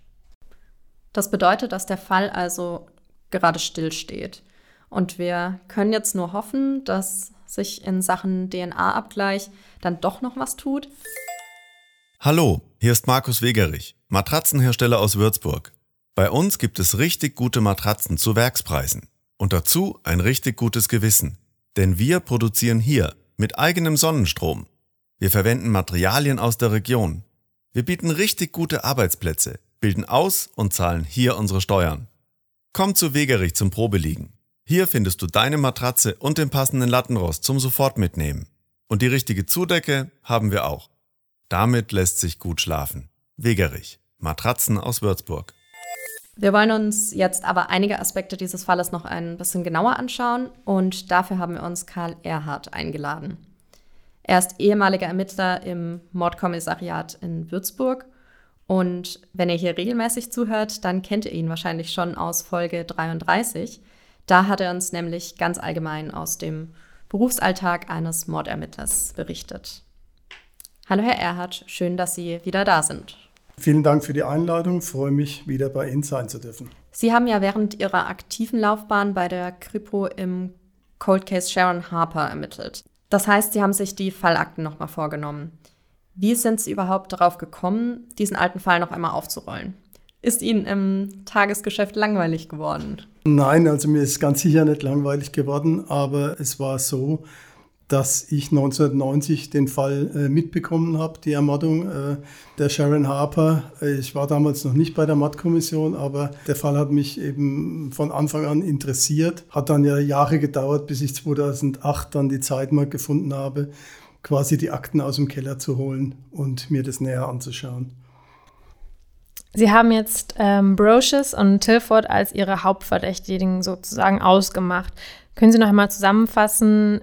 Das bedeutet, dass der Fall also gerade stillsteht. Und wir können jetzt nur hoffen, dass sich in Sachen DNA-Abgleich dann doch noch was tut. Hallo, hier ist Markus Wegerich, Matratzenhersteller aus Würzburg. Bei uns gibt es richtig gute Matratzen zu Werkspreisen. Und dazu ein richtig gutes Gewissen. Denn wir produzieren hier mit eigenem Sonnenstrom. Wir verwenden Materialien aus der Region. Wir bieten richtig gute Arbeitsplätze, bilden aus und zahlen hier unsere Steuern. Komm zu Wegerich zum Probeliegen. Hier findest du deine Matratze und den passenden Lattenrost zum sofort mitnehmen. Und die richtige Zudecke haben wir auch. Damit lässt sich gut schlafen. Wegerich. Matratzen aus Würzburg. Wir wollen uns jetzt aber einige Aspekte dieses Falles noch ein bisschen genauer anschauen und dafür haben wir uns Karl Erhardt eingeladen. Er ist ehemaliger Ermittler im Mordkommissariat in Würzburg und wenn ihr hier regelmäßig zuhört, dann kennt ihr ihn wahrscheinlich schon aus Folge 33. Da hat er uns nämlich ganz allgemein aus dem Berufsalltag eines Mordermittlers berichtet. Hallo Herr Erhardt, schön, dass Sie wieder da sind. Vielen Dank für die Einladung. Ich freue mich, wieder bei Ihnen sein zu dürfen. Sie haben ja während Ihrer aktiven Laufbahn bei der Kripo im Cold Case Sharon Harper ermittelt. Das heißt, Sie haben sich die Fallakten nochmal vorgenommen. Wie sind Sie überhaupt darauf gekommen, diesen alten Fall noch einmal aufzurollen? Ist Ihnen im Tagesgeschäft langweilig geworden? Nein, also mir ist ganz sicher nicht langweilig geworden, aber es war so, dass ich 1990 den Fall äh, mitbekommen habe, die Ermordung äh, der Sharon Harper. Äh, ich war damals noch nicht bei der Mordkommission, aber der Fall hat mich eben von Anfang an interessiert. Hat dann ja Jahre gedauert, bis ich 2008 dann die Zeit mal gefunden habe, quasi die Akten aus dem Keller zu holen und mir das näher anzuschauen. Sie haben jetzt ähm, Brocious und Tilford als Ihre Hauptverdächtigen sozusagen ausgemacht. Können Sie noch einmal zusammenfassen,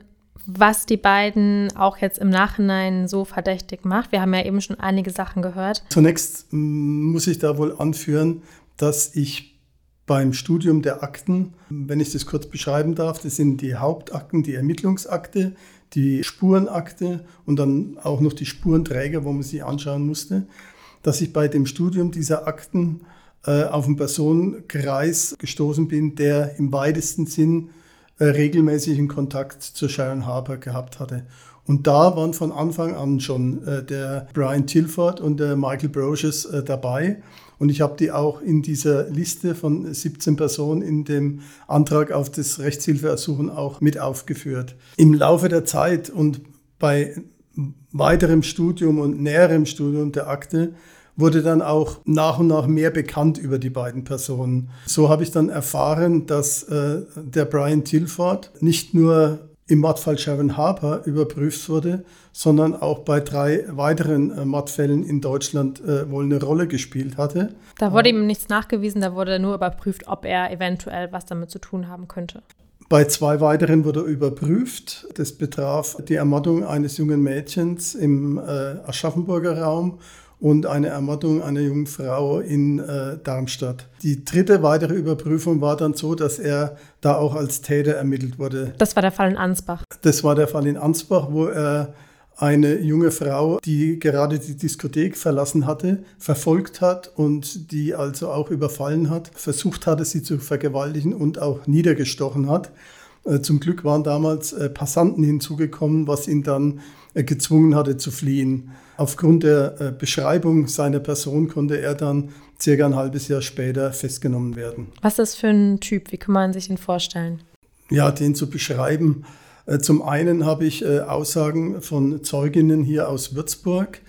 was die beiden auch jetzt im Nachhinein so verdächtig macht. Wir haben ja eben schon einige Sachen gehört. Zunächst muss ich da wohl anführen, dass ich beim Studium der Akten, wenn ich das kurz beschreiben darf, das sind die Hauptakten, die Ermittlungsakte, die Spurenakte und dann auch noch die Spurenträger, wo man sie anschauen musste, dass ich bei dem Studium dieser Akten äh, auf einen Personenkreis gestoßen bin, der im weitesten Sinn äh, regelmäßigen Kontakt zu Sharon Harper gehabt hatte. Und da waren von Anfang an schon äh, der Brian Tilford und der Michael Brocious äh, dabei. Und ich habe die auch in dieser Liste von 17 Personen in dem Antrag auf das Rechtshilfeersuchen auch mit aufgeführt. Im Laufe der Zeit und bei weiterem Studium und näherem Studium der Akte wurde dann auch nach und nach mehr bekannt über die beiden Personen. So habe ich dann erfahren, dass äh, der Brian Tilford nicht nur im Mordfall Sharon Harper überprüft wurde, sondern auch bei drei weiteren äh, Mordfällen in Deutschland äh, wohl eine Rolle gespielt hatte. Da wurde ihm nichts nachgewiesen, da wurde nur überprüft, ob er eventuell was damit zu tun haben könnte. Bei zwei weiteren wurde überprüft. Das betraf die Ermordung eines jungen Mädchens im äh, Aschaffenburger Raum und eine Ermordung einer jungen Frau in äh, Darmstadt. Die dritte weitere Überprüfung war dann so, dass er da auch als Täter ermittelt wurde. Das war der Fall in Ansbach. Das war der Fall in Ansbach, wo er eine junge Frau, die gerade die Diskothek verlassen hatte, verfolgt hat und die also auch überfallen hat, versucht hatte, sie zu vergewaltigen und auch niedergestochen hat. Äh, zum Glück waren damals äh, Passanten hinzugekommen, was ihn dann äh, gezwungen hatte zu fliehen. Aufgrund der Beschreibung seiner Person konnte er dann circa ein halbes Jahr später festgenommen werden. Was ist das für ein Typ? Wie kann man sich ihn vorstellen? Ja, den zu beschreiben. Zum einen habe ich Aussagen von Zeuginnen hier aus Würzburg,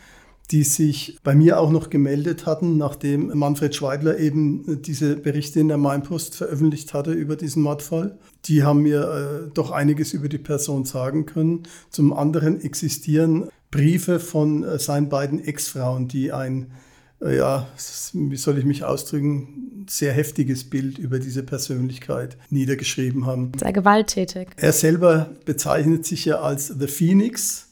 die sich bei mir auch noch gemeldet hatten, nachdem Manfred Schweidler eben diese Berichte in der Mainpost veröffentlicht hatte über diesen Mordfall. Die haben mir äh, doch einiges über die Person sagen können. Zum anderen existieren Briefe von äh, seinen beiden Ex-Frauen, die ein, äh, ja, wie soll ich mich ausdrücken, sehr heftiges Bild über diese Persönlichkeit niedergeschrieben haben. Sehr gewalttätig. Er selber bezeichnet sich ja als The Phoenix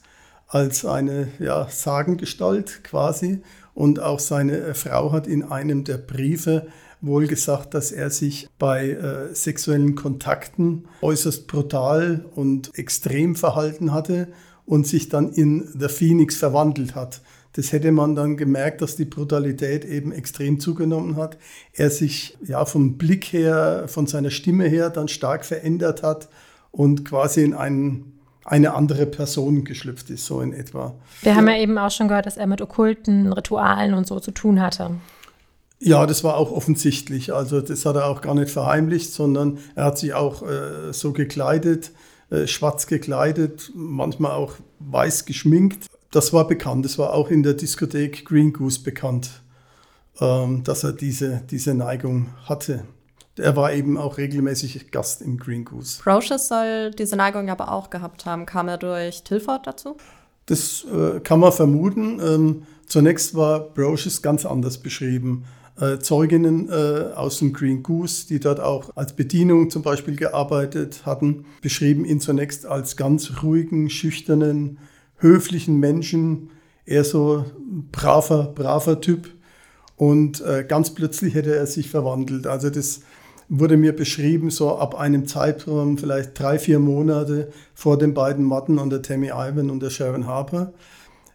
als eine ja, Sagengestalt quasi. Und auch seine äh, Frau hat in einem der Briefe wohl gesagt, dass er sich bei äh, sexuellen Kontakten äußerst brutal und extrem verhalten hatte und sich dann in The Phoenix verwandelt hat. Das hätte man dann gemerkt, dass die Brutalität eben extrem zugenommen hat. Er sich ja vom Blick her, von seiner Stimme her dann stark verändert hat und quasi in einen eine andere Person geschlüpft ist, so in etwa. Wir haben ja eben auch schon gehört, dass er mit okkulten Ritualen und so zu tun hatte. Ja, das war auch offensichtlich. Also das hat er auch gar nicht verheimlicht, sondern er hat sich auch äh, so gekleidet, äh, schwarz gekleidet, manchmal auch weiß geschminkt. Das war bekannt. Das war auch in der Diskothek Green Goose bekannt, ähm, dass er diese, diese Neigung hatte. Er war eben auch regelmäßig Gast im Green Goose. Brocious soll diese Neigung aber auch gehabt haben. Kam er durch Tilford dazu? Das äh, kann man vermuten. Ähm, zunächst war Brocious ganz anders beschrieben. Äh, Zeuginnen äh, aus dem Green Goose, die dort auch als Bedienung zum Beispiel gearbeitet hatten, beschrieben ihn zunächst als ganz ruhigen, schüchternen, höflichen Menschen, eher so braver, braver Typ. Und äh, ganz plötzlich hätte er sich verwandelt. Also das wurde mir beschrieben, so ab einem Zeitraum, vielleicht drei, vier Monate vor den beiden Matten und der Tammy Ivan und der Sharon Harper,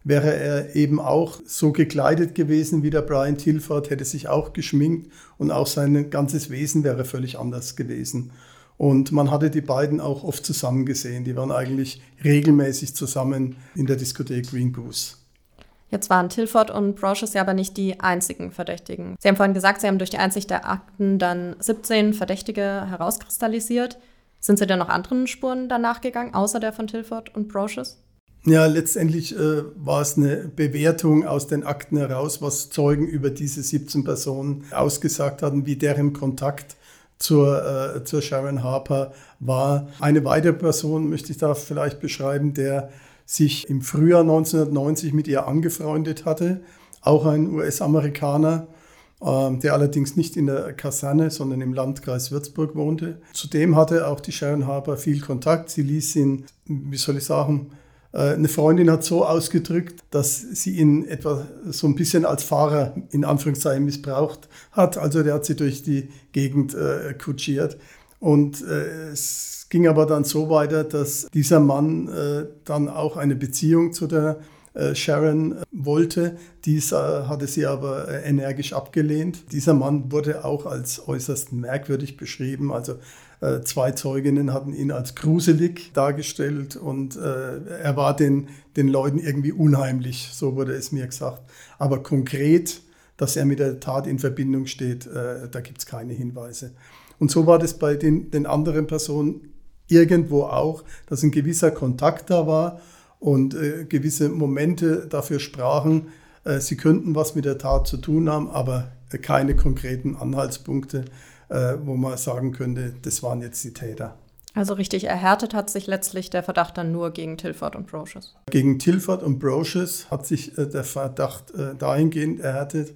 wäre er eben auch so gekleidet gewesen wie der Brian Tilford, hätte sich auch geschminkt und auch sein ganzes Wesen wäre völlig anders gewesen. Und man hatte die beiden auch oft zusammen gesehen. Die waren eigentlich regelmäßig zusammen in der Diskothek Green Goose. Jetzt waren Tilford und Brocious ja aber nicht die einzigen Verdächtigen. Sie haben vorhin gesagt, Sie haben durch die Einsicht der Akten dann 17 Verdächtige herauskristallisiert. Sind Sie denn noch anderen Spuren danach gegangen, außer der von Tilford und Brocious? Ja, letztendlich äh, war es eine Bewertung aus den Akten heraus, was Zeugen über diese 17 Personen ausgesagt hatten, wie deren Kontakt zur, äh, zur Sharon Harper war. Eine weitere Person möchte ich da vielleicht beschreiben, der sich im Frühjahr 1990 mit ihr angefreundet hatte, auch ein US-Amerikaner, ähm, der allerdings nicht in der Kaserne, sondern im Landkreis Würzburg wohnte. Zudem hatte auch die Sharon Harper viel Kontakt. Sie ließ ihn, wie soll ich sagen, äh, eine Freundin hat so ausgedrückt, dass sie ihn etwa so ein bisschen als Fahrer in Anführungszeichen missbraucht hat. Also der hat sie durch die Gegend äh, kutschiert. Und äh, es ging aber dann so weiter, dass dieser Mann äh, dann auch eine Beziehung zu der äh, Sharon äh, wollte. Dies hatte sie aber energisch abgelehnt. Dieser Mann wurde auch als äußerst merkwürdig beschrieben. Also zwei Zeuginnen hatten ihn als gruselig dargestellt und er war den, den Leuten irgendwie unheimlich, so wurde es mir gesagt. Aber konkret, dass er mit der Tat in Verbindung steht, da gibt es keine Hinweise. Und so war das bei den, den anderen Personen irgendwo auch, dass ein gewisser Kontakt da war und äh, gewisse Momente dafür sprachen, äh, sie könnten was mit der Tat zu tun haben, aber äh, keine konkreten Anhaltspunkte, äh, wo man sagen könnte, das waren jetzt die Täter. Also richtig erhärtet hat sich letztlich der Verdacht dann nur gegen Tilford und Brocious. Gegen Tilford und Brocious hat sich äh, der Verdacht äh, dahingehend erhärtet,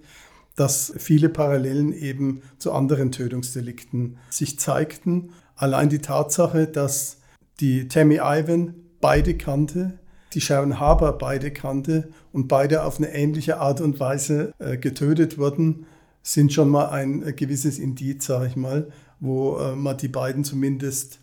dass viele Parallelen eben zu anderen Tötungsdelikten sich zeigten. Allein die Tatsache, dass die Tammy Ivan beide kannte, die Sharon Harper beide kannte und beide auf eine ähnliche Art und Weise äh, getötet wurden, sind schon mal ein äh, gewisses Indiz, sage ich mal, wo äh, man die beiden zumindest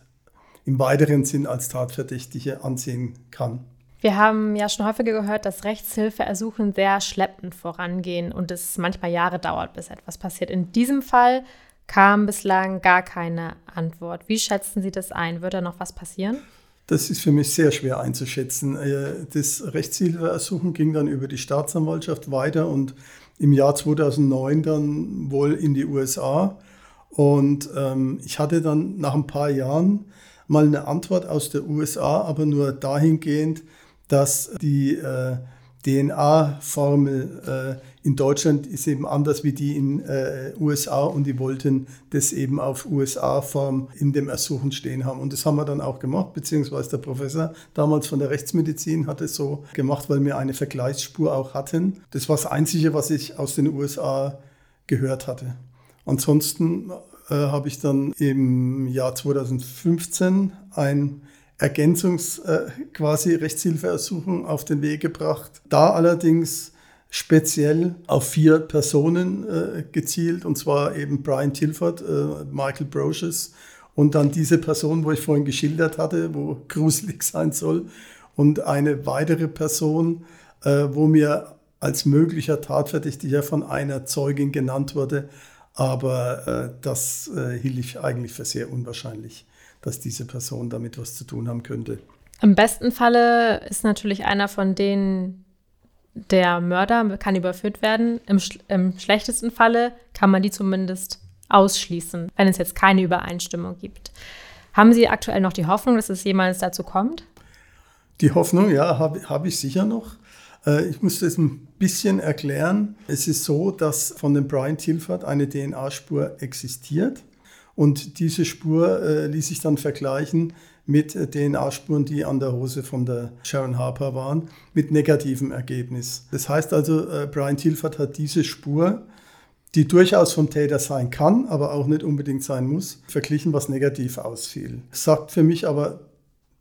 im weiteren Sinn als Tatverdächtige ansehen kann. Wir haben ja schon häufiger gehört, dass Rechtshilfeersuchen sehr schleppend vorangehen und es manchmal Jahre dauert, bis etwas passiert. In diesem Fall kam bislang gar keine Antwort. Wie schätzen Sie das ein? Wird da noch was passieren? Das ist für mich sehr schwer einzuschätzen. Äh, das Rechtshilfeersuchen ging dann über die Staatsanwaltschaft weiter und im Jahr 2009 dann wohl in die USA. Und ähm, ich hatte dann nach ein paar Jahren mal eine Antwort aus der USA, aber nur dahingehend, dass die äh, DNA-Formel äh, in Deutschland ist eben anders wie die in äh, USA und die wollten das eben auf USA-Form in dem Ersuchen stehen haben. Und das haben wir dann auch gemacht, beziehungsweise der Professor damals von der Rechtsmedizin hat es so gemacht, weil wir eine Vergleichsspur auch hatten. Das war das Einzige, was ich aus den USA gehört hatte. Ansonsten äh, habe ich dann im Jahr 2015 ein Ergänzungs äh, quasi Rechtshilfeersuchung auf den Weg gebracht. Da allerdings speziell auf vier Personen äh, gezielt, und zwar eben Brian Tilford, äh, Michael Brocious und dann diese Person, wo ich vorhin geschildert hatte, wo gruselig sein soll, und eine weitere Person, äh, wo mir als möglicher Tatverdächtiger von einer Zeugin genannt wurde, aber äh, das äh, hielt ich eigentlich für sehr unwahrscheinlich dass diese Person damit was zu tun haben könnte. Im besten Falle ist natürlich einer von denen der Mörder, kann überführt werden. Im, sch Im schlechtesten Falle kann man die zumindest ausschließen, wenn es jetzt keine Übereinstimmung gibt. Haben Sie aktuell noch die Hoffnung, dass es jemals dazu kommt? Die Hoffnung, ja, habe hab ich sicher noch. Äh, ich muss das ein bisschen erklären. Es ist so, dass von dem Brian Tilford eine DNA-Spur existiert und diese Spur äh, ließ sich dann vergleichen mit DNA-Spuren, die an der Hose von der Sharon Harper waren, mit negativem Ergebnis. Das heißt also, äh, Brian Tilford hat diese Spur, die durchaus vom Täter sein kann, aber auch nicht unbedingt sein muss, verglichen, was negativ ausfiel. Sagt für mich aber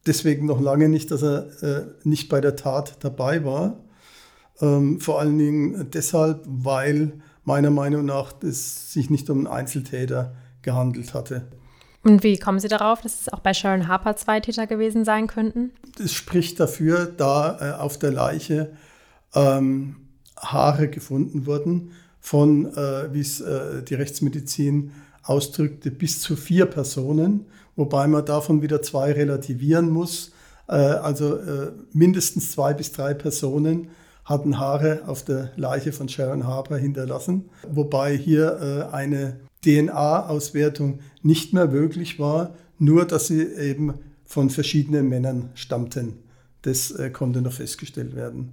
deswegen noch lange nicht, dass er äh, nicht bei der Tat dabei war. Ähm, vor allen Dingen deshalb, weil meiner Meinung nach es sich nicht um einen Einzeltäter gehandelt hatte. Und wie kommen Sie darauf, dass es auch bei Sharon Harper zwei Täter gewesen sein könnten? Es spricht dafür, da äh, auf der Leiche ähm, Haare gefunden wurden von, äh, wie es äh, die Rechtsmedizin ausdrückte, bis zu vier Personen, wobei man davon wieder zwei relativieren muss. Äh, also äh, mindestens zwei bis drei Personen hatten Haare auf der Leiche von Sharon Harper hinterlassen, wobei hier äh, eine DNA-Auswertung nicht mehr möglich war, nur dass sie eben von verschiedenen Männern stammten. Das äh, konnte noch festgestellt werden.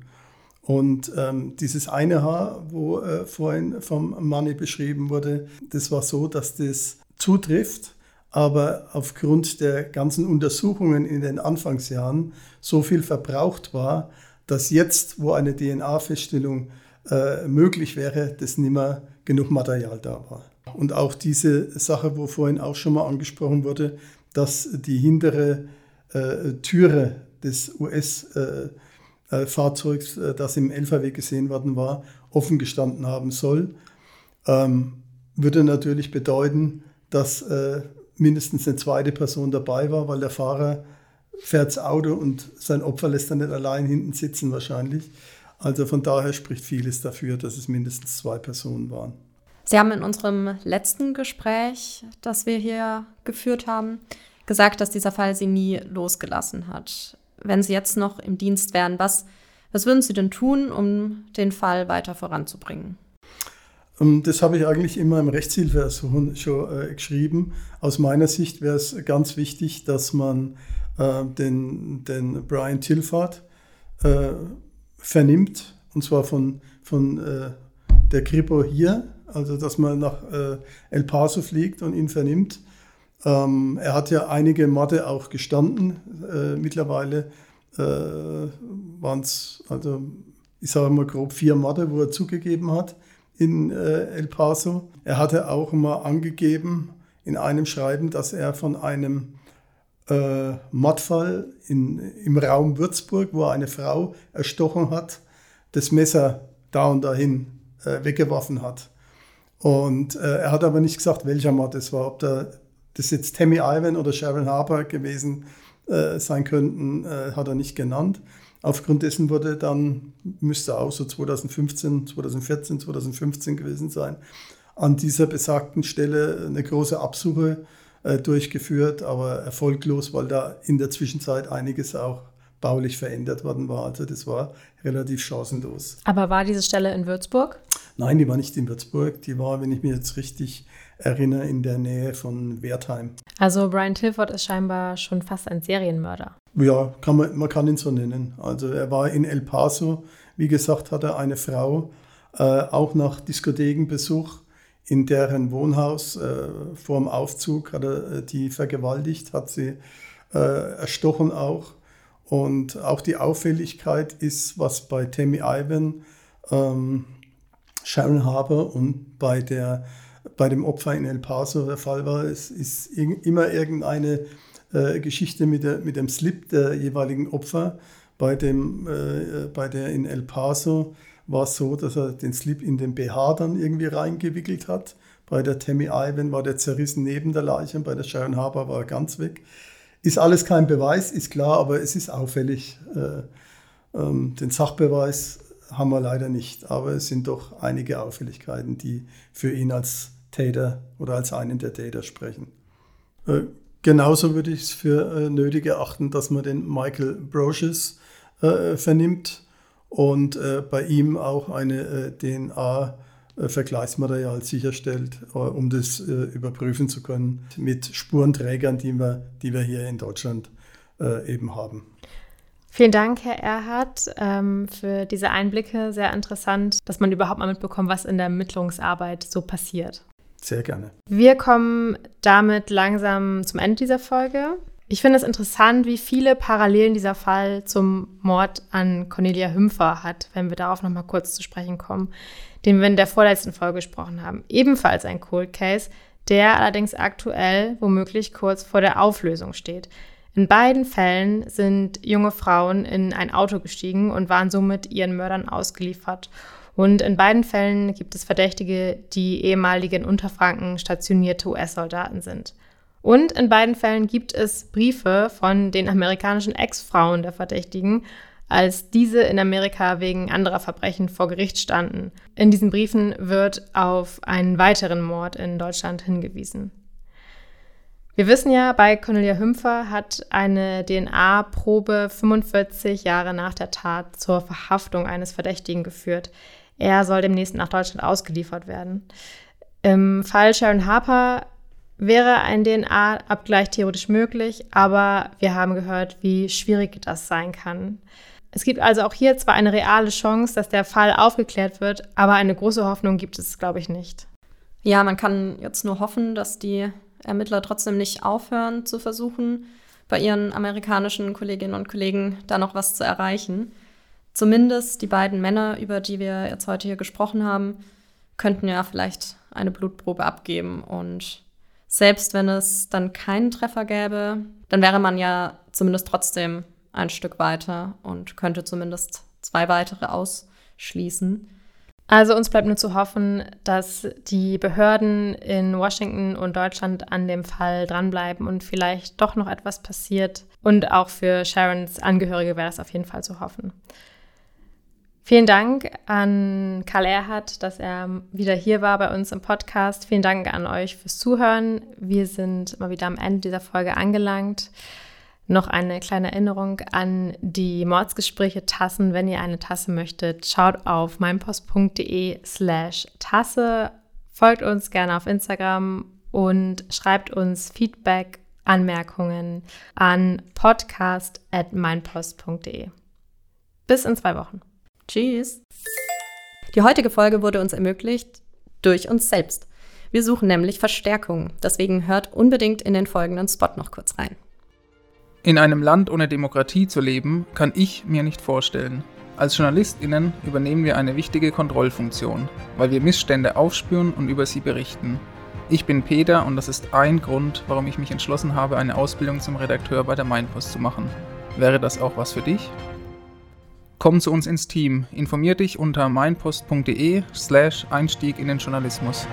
Und ähm, dieses eine Haar, wo äh, vorhin vom Manni beschrieben wurde, das war so, dass das zutrifft, aber aufgrund der ganzen Untersuchungen in den Anfangsjahren so viel verbraucht war, dass jetzt, wo eine DNA-Feststellung äh, möglich wäre, das nicht mehr genug Material da war. Und auch diese Sache, wo vorhin auch schon mal angesprochen wurde, dass die hintere äh, Türe des US-Fahrzeugs, äh, äh, das im LKW gesehen worden war, offen gestanden haben soll, ähm, würde natürlich bedeuten, dass äh, mindestens eine zweite Person dabei war, weil der Fahrer fährt das Auto und sein Opfer lässt dann nicht allein hinten sitzen wahrscheinlich. Also von daher spricht vieles dafür, dass es mindestens zwei Personen waren. Sie haben in unserem letzten Gespräch, das wir hier geführt haben, gesagt, dass dieser Fall Sie nie losgelassen hat. Wenn Sie jetzt noch im Dienst wären, was, was würden Sie denn tun, um den Fall weiter voranzubringen? Ähm, das habe ich eigentlich immer im Rechtshilfeersuchen schon äh, geschrieben. Aus meiner Sicht wäre es ganz wichtig, dass man äh, den, den Brian Tilford äh, vernimmt, und zwar von, von äh, der Kripo hier, also dass man nach äh, El Paso fliegt und ihn vernimmt. Ähm, er hat ja einige Morde auch gestanden. Äh, mittlerweile äh, waren es, also ich sage mal grob vier Morde, wo er zugegeben hat in äh, El Paso. Er hatte auch mal angegeben in einem Schreiben, dass er von einem äh, Mordfall in, im Raum Würzburg, wo er eine Frau erstochen hat, das Messer da und dahin äh, weggeworfen hat. Und äh, er hat aber nicht gesagt, welcher Mord es war. Ob da, das jetzt Tammy Ivan oder Sharon Harper gewesen äh, sein könnten, äh, hat er nicht genannt. Aufgrund dessen wurde dann, müsste auch so 2015, 2014, 2015 gewesen sein, an dieser besagten Stelle eine große Absuche äh, durchgeführt, aber erfolglos, weil da in der Zwischenzeit einiges auch baulich verändert worden war. Also das war relativ chancenlos. Aber war diese Stelle in Würzburg? Nein, die war nicht in Würzburg. Die war, wenn ich mich jetzt richtig erinnere, in der Nähe von Wertheim. Also Brian Tilford ist scheinbar schon fast ein Serienmörder. Ja, kann man, man kann ihn so nennen. Also er war in El Paso. Wie gesagt, hat er eine Frau äh, auch nach Diskothekenbesuch in deren Wohnhaus äh, vor dem Aufzug hat er äh, die vergewaltigt, hat sie äh, erstochen auch. Und auch die Auffälligkeit ist, was bei Tammy Ivan, ähm, Sharon Harper und bei, der, bei dem Opfer in El Paso der Fall war. Es ist immer irgendeine äh, Geschichte mit, der, mit dem Slip der jeweiligen Opfer. Bei, dem, äh, bei der in El Paso war es so, dass er den Slip in den BH dann irgendwie reingewickelt hat. Bei der Tammy Ivan war der zerrissen neben der Leiche und bei der Sharon Harper war er ganz weg. Ist alles kein Beweis, ist klar, aber es ist auffällig. Äh, ähm, den Sachbeweis haben wir leider nicht, aber es sind doch einige Auffälligkeiten, die für ihn als Täter oder als einen der Täter sprechen. Äh, genauso würde ich es für äh, nötig erachten, dass man den Michael Broches vernimmt und bei ihm auch eine DNA Vergleichsmaterial sicherstellt, äh, um das äh, überprüfen zu können mit Spurenträgern, die wir, die wir hier in Deutschland äh, eben haben. Vielen Dank, Herr Erhard, ähm, für diese Einblicke. Sehr interessant, dass man überhaupt mal mitbekommt, was in der Ermittlungsarbeit so passiert. Sehr gerne. Wir kommen damit langsam zum Ende dieser Folge. Ich finde es interessant, wie viele Parallelen dieser Fall zum Mord an Cornelia Hümpfer hat, wenn wir darauf nochmal kurz zu sprechen kommen, den wir in der vorletzten Folge gesprochen haben. Ebenfalls ein Cold Case, der allerdings aktuell womöglich kurz vor der Auflösung steht. In beiden Fällen sind junge Frauen in ein Auto gestiegen und waren somit ihren Mördern ausgeliefert. Und in beiden Fällen gibt es Verdächtige, die ehemalige in Unterfranken stationierte US-Soldaten sind. Und in beiden Fällen gibt es Briefe von den amerikanischen Ex-Frauen der Verdächtigen, als diese in Amerika wegen anderer Verbrechen vor Gericht standen. In diesen Briefen wird auf einen weiteren Mord in Deutschland hingewiesen. Wir wissen ja, bei Cornelia Hümpfer hat eine DNA-Probe 45 Jahre nach der Tat zur Verhaftung eines Verdächtigen geführt. Er soll demnächst nach Deutschland ausgeliefert werden. Im Fall Sharon Harper wäre ein DNA-Abgleich theoretisch möglich, aber wir haben gehört, wie schwierig das sein kann. Es gibt also auch hier zwar eine reale Chance, dass der Fall aufgeklärt wird, aber eine große Hoffnung gibt es, glaube ich, nicht. Ja, man kann jetzt nur hoffen, dass die Ermittler trotzdem nicht aufhören zu versuchen, bei ihren amerikanischen Kolleginnen und Kollegen da noch was zu erreichen. Zumindest die beiden Männer, über die wir jetzt heute hier gesprochen haben, könnten ja vielleicht eine Blutprobe abgeben. Und selbst wenn es dann keinen Treffer gäbe, dann wäre man ja zumindest trotzdem ein Stück weiter und könnte zumindest zwei weitere ausschließen. Also uns bleibt nur zu hoffen, dass die Behörden in Washington und Deutschland an dem Fall dranbleiben und vielleicht doch noch etwas passiert. Und auch für Sharons Angehörige wäre es auf jeden Fall zu hoffen. Vielen Dank an Karl Erhardt, dass er wieder hier war bei uns im Podcast. Vielen Dank an euch fürs Zuhören. Wir sind mal wieder am Ende dieser Folge angelangt. Noch eine kleine Erinnerung an die Mordsgespräche Tassen. Wenn ihr eine Tasse möchtet, schaut auf meinpost.de slash Tasse. Folgt uns gerne auf Instagram und schreibt uns Feedback, Anmerkungen an podcast at meinpost.de. Bis in zwei Wochen. Tschüss. Die heutige Folge wurde uns ermöglicht durch uns selbst. Wir suchen nämlich Verstärkung. Deswegen hört unbedingt in den folgenden Spot noch kurz rein. In einem Land ohne Demokratie zu leben, kann ich mir nicht vorstellen. Als JournalistInnen übernehmen wir eine wichtige Kontrollfunktion, weil wir Missstände aufspüren und über sie berichten. Ich bin Peter und das ist ein Grund, warum ich mich entschlossen habe, eine Ausbildung zum Redakteur bei der Mainpost zu machen. Wäre das auch was für dich? Komm zu uns ins Team. Informier dich unter meinpost.de slash Einstieg in den Journalismus.